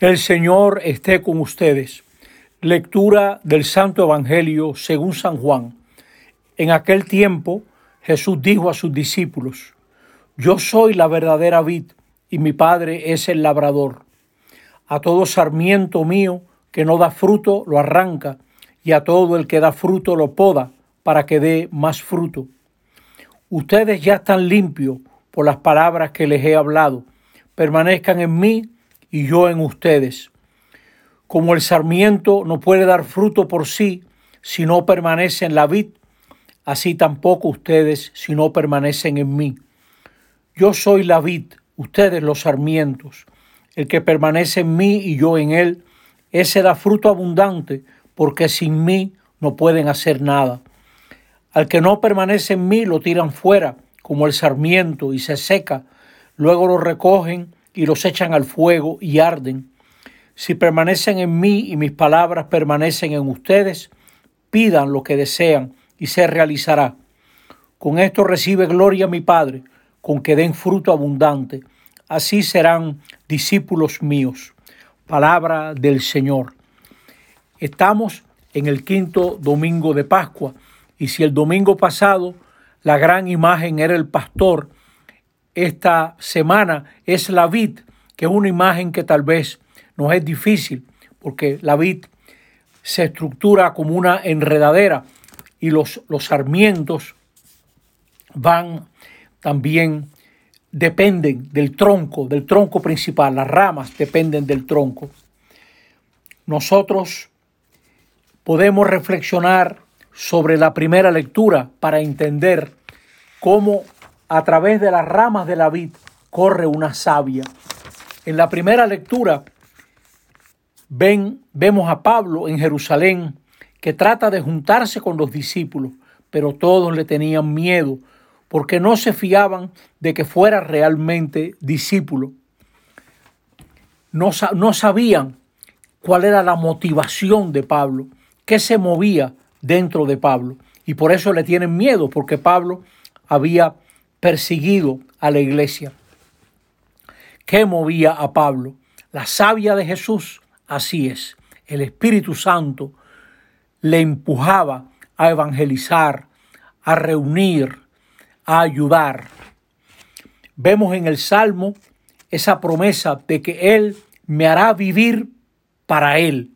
El Señor esté con ustedes. Lectura del Santo Evangelio según San Juan. En aquel tiempo Jesús dijo a sus discípulos, Yo soy la verdadera vid y mi Padre es el labrador. A todo sarmiento mío que no da fruto lo arranca y a todo el que da fruto lo poda para que dé más fruto. Ustedes ya están limpios por las palabras que les he hablado. Permanezcan en mí y yo en ustedes. Como el sarmiento no puede dar fruto por sí si no permanece en la vid, así tampoco ustedes si no permanecen en mí. Yo soy la vid, ustedes los sarmientos. El que permanece en mí y yo en él, ese da fruto abundante, porque sin mí no pueden hacer nada. Al que no permanece en mí lo tiran fuera, como el sarmiento, y se seca. Luego lo recogen y los echan al fuego y arden. Si permanecen en mí y mis palabras permanecen en ustedes, pidan lo que desean y se realizará. Con esto recibe gloria mi Padre, con que den fruto abundante. Así serán discípulos míos. Palabra del Señor. Estamos en el quinto domingo de Pascua y si el domingo pasado la gran imagen era el pastor, esta semana es la vid, que es una imagen que tal vez nos es difícil, porque la vid se estructura como una enredadera y los, los sarmientos van también, dependen del tronco, del tronco principal, las ramas dependen del tronco. Nosotros podemos reflexionar sobre la primera lectura para entender cómo a través de las ramas de la vid corre una savia. En la primera lectura ven, vemos a Pablo en Jerusalén que trata de juntarse con los discípulos, pero todos le tenían miedo porque no se fiaban de que fuera realmente discípulo. No, no sabían cuál era la motivación de Pablo, qué se movía dentro de Pablo. Y por eso le tienen miedo, porque Pablo había perseguido a la iglesia. ¿Qué movía a Pablo? La savia de Jesús, así es. El Espíritu Santo le empujaba a evangelizar, a reunir, a ayudar. Vemos en el Salmo esa promesa de que Él me hará vivir para Él,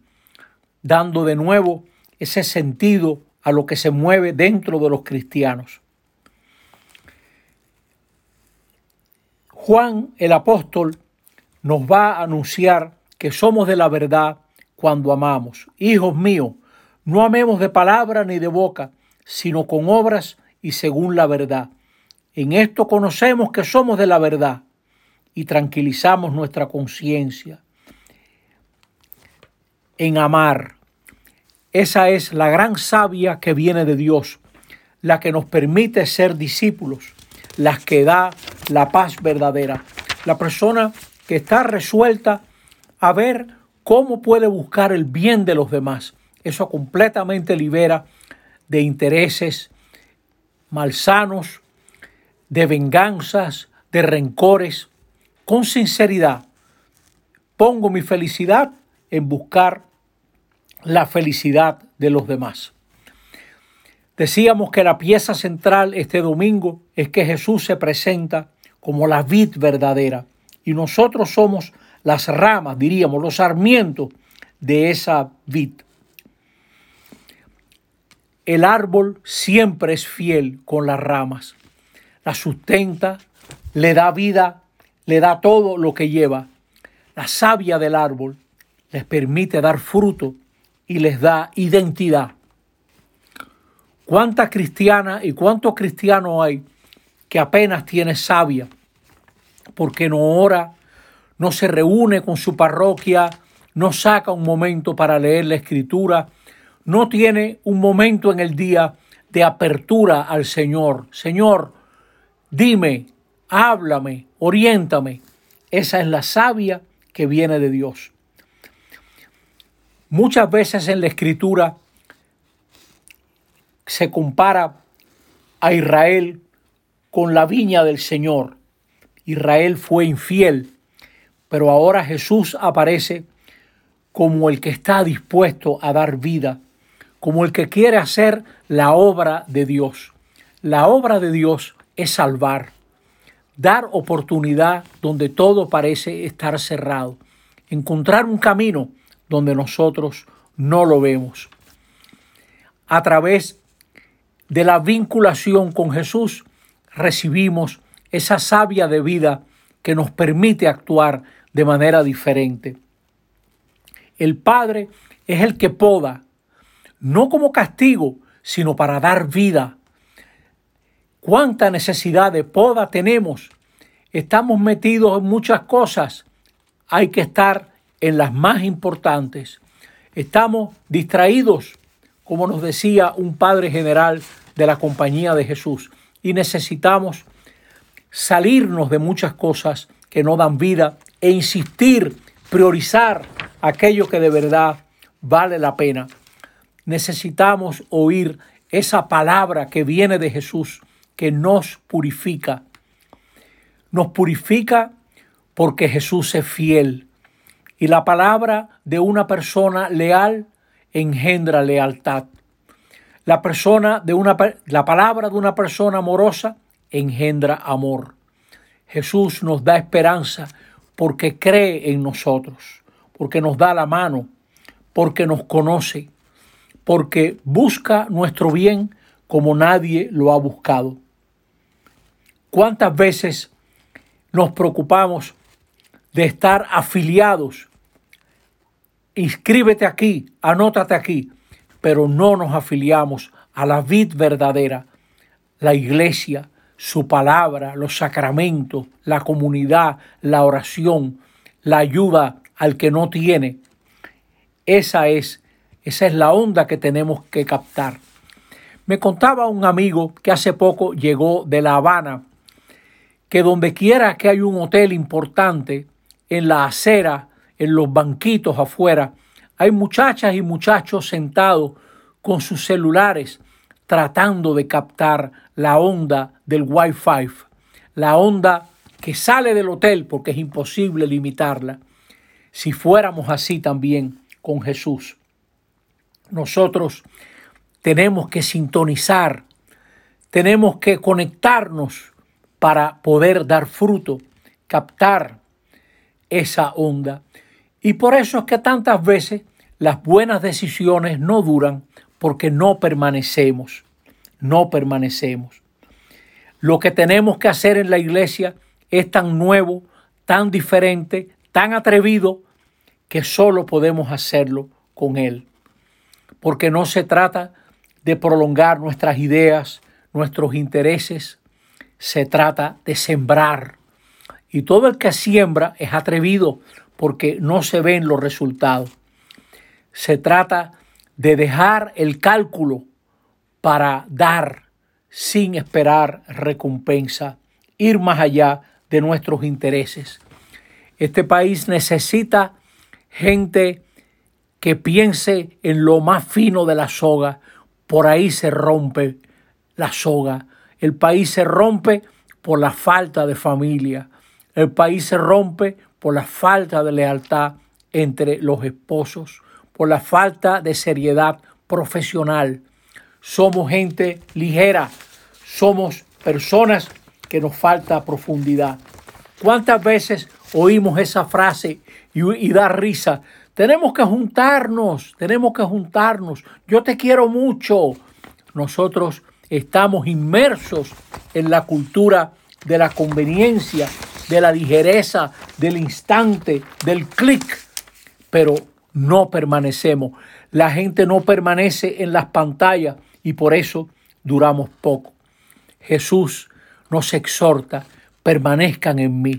dando de nuevo ese sentido a lo que se mueve dentro de los cristianos. Juan el apóstol nos va a anunciar que somos de la verdad cuando amamos. Hijos míos, no amemos de palabra ni de boca, sino con obras y según la verdad. En esto conocemos que somos de la verdad y tranquilizamos nuestra conciencia. En amar. Esa es la gran savia que viene de Dios, la que nos permite ser discípulos las que da la paz verdadera. La persona que está resuelta a ver cómo puede buscar el bien de los demás. Eso completamente libera de intereses malsanos, de venganzas, de rencores. Con sinceridad, pongo mi felicidad en buscar la felicidad de los demás. Decíamos que la pieza central este domingo es que Jesús se presenta como la vid verdadera y nosotros somos las ramas, diríamos, los sarmientos de esa vid. El árbol siempre es fiel con las ramas, la sustenta, le da vida, le da todo lo que lleva. La savia del árbol les permite dar fruto y les da identidad. ¿Cuántas cristianas y cuántos cristianos hay que apenas tiene sabia porque no ora, no se reúne con su parroquia, no saca un momento para leer la escritura, no tiene un momento en el día de apertura al Señor. Señor, dime, háblame, oriéntame. Esa es la sabia que viene de Dios. Muchas veces en la escritura se compara a Israel con la viña del Señor. Israel fue infiel, pero ahora Jesús aparece como el que está dispuesto a dar vida, como el que quiere hacer la obra de Dios. La obra de Dios es salvar, dar oportunidad donde todo parece estar cerrado, encontrar un camino donde nosotros no lo vemos. A través de la vinculación con Jesús recibimos esa savia de vida que nos permite actuar de manera diferente. El Padre es el que poda, no como castigo, sino para dar vida. ¿Cuánta necesidad de poda tenemos? Estamos metidos en muchas cosas. Hay que estar en las más importantes. Estamos distraídos, como nos decía un Padre General de la Compañía de Jesús, y necesitamos salirnos de muchas cosas que no dan vida e insistir, priorizar aquello que de verdad vale la pena. Necesitamos oír esa palabra que viene de Jesús, que nos purifica. Nos purifica porque Jesús es fiel. Y la palabra de una persona leal engendra lealtad. La persona de una la palabra de una persona amorosa engendra amor. Jesús nos da esperanza porque cree en nosotros, porque nos da la mano, porque nos conoce, porque busca nuestro bien como nadie lo ha buscado. ¿Cuántas veces nos preocupamos de estar afiliados? Inscríbete aquí, anótate aquí, pero no nos afiliamos a la vid verdadera, la iglesia, su palabra, los sacramentos, la comunidad, la oración, la ayuda al que no tiene. Esa es, esa es la onda que tenemos que captar. Me contaba un amigo que hace poco llegó de La Habana, que donde quiera que hay un hotel importante, en la acera, en los banquitos afuera, hay muchachas y muchachos sentados con sus celulares tratando de captar la onda del Wi-Fi, la onda que sale del hotel porque es imposible limitarla. Si fuéramos así también con Jesús, nosotros tenemos que sintonizar, tenemos que conectarnos para poder dar fruto, captar esa onda. Y por eso es que tantas veces las buenas decisiones no duran porque no permanecemos, no permanecemos. Lo que tenemos que hacer en la iglesia es tan nuevo, tan diferente, tan atrevido, que solo podemos hacerlo con Él. Porque no se trata de prolongar nuestras ideas, nuestros intereses, se trata de sembrar. Y todo el que siembra es atrevido porque no se ven los resultados. Se trata de dejar el cálculo para dar sin esperar recompensa, ir más allá de nuestros intereses. Este país necesita gente que piense en lo más fino de la soga. Por ahí se rompe la soga. El país se rompe por la falta de familia. El país se rompe por la falta de lealtad entre los esposos por la falta de seriedad profesional. Somos gente ligera, somos personas que nos falta profundidad. ¿Cuántas veces oímos esa frase y, da risa? Tenemos que juntarnos, tenemos que juntarnos. Yo te quiero mucho. Nosotros estamos inmersos en la cultura de la conveniencia, de la ligereza, del instante, del clic. Pero no permanecemos. La gente no permanece en las pantallas y por eso duramos poco. Jesús nos exhorta, permanezcan en mí,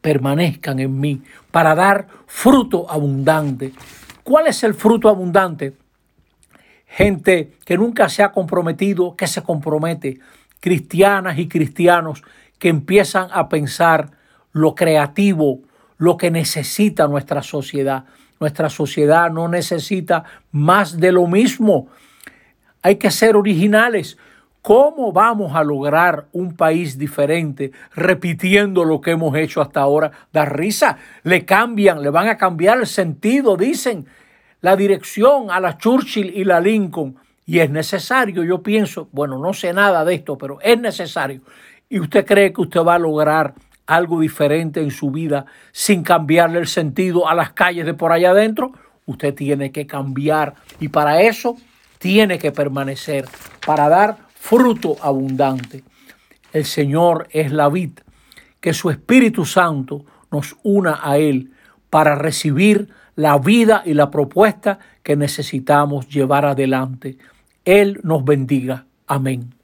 permanezcan en mí, para dar fruto abundante. ¿Cuál es el fruto abundante? Gente que nunca se ha comprometido, que se compromete, cristianas y cristianos que empiezan a pensar lo creativo, lo que necesita nuestra sociedad. Nuestra sociedad no necesita más de lo mismo. Hay que ser originales. ¿Cómo vamos a lograr un país diferente repitiendo lo que hemos hecho hasta ahora? Da risa, le cambian, le van a cambiar el sentido, dicen, la dirección a la Churchill y la Lincoln. Y es necesario, yo pienso, bueno, no sé nada de esto, pero es necesario. ¿Y usted cree que usted va a lograr algo diferente en su vida sin cambiarle el sentido a las calles de por allá adentro? Usted tiene que cambiar y para eso tiene que permanecer, para dar fruto abundante. El Señor es la vid, que su Espíritu Santo nos una a Él para recibir la vida y la propuesta que necesitamos llevar adelante. Él nos bendiga. Amén.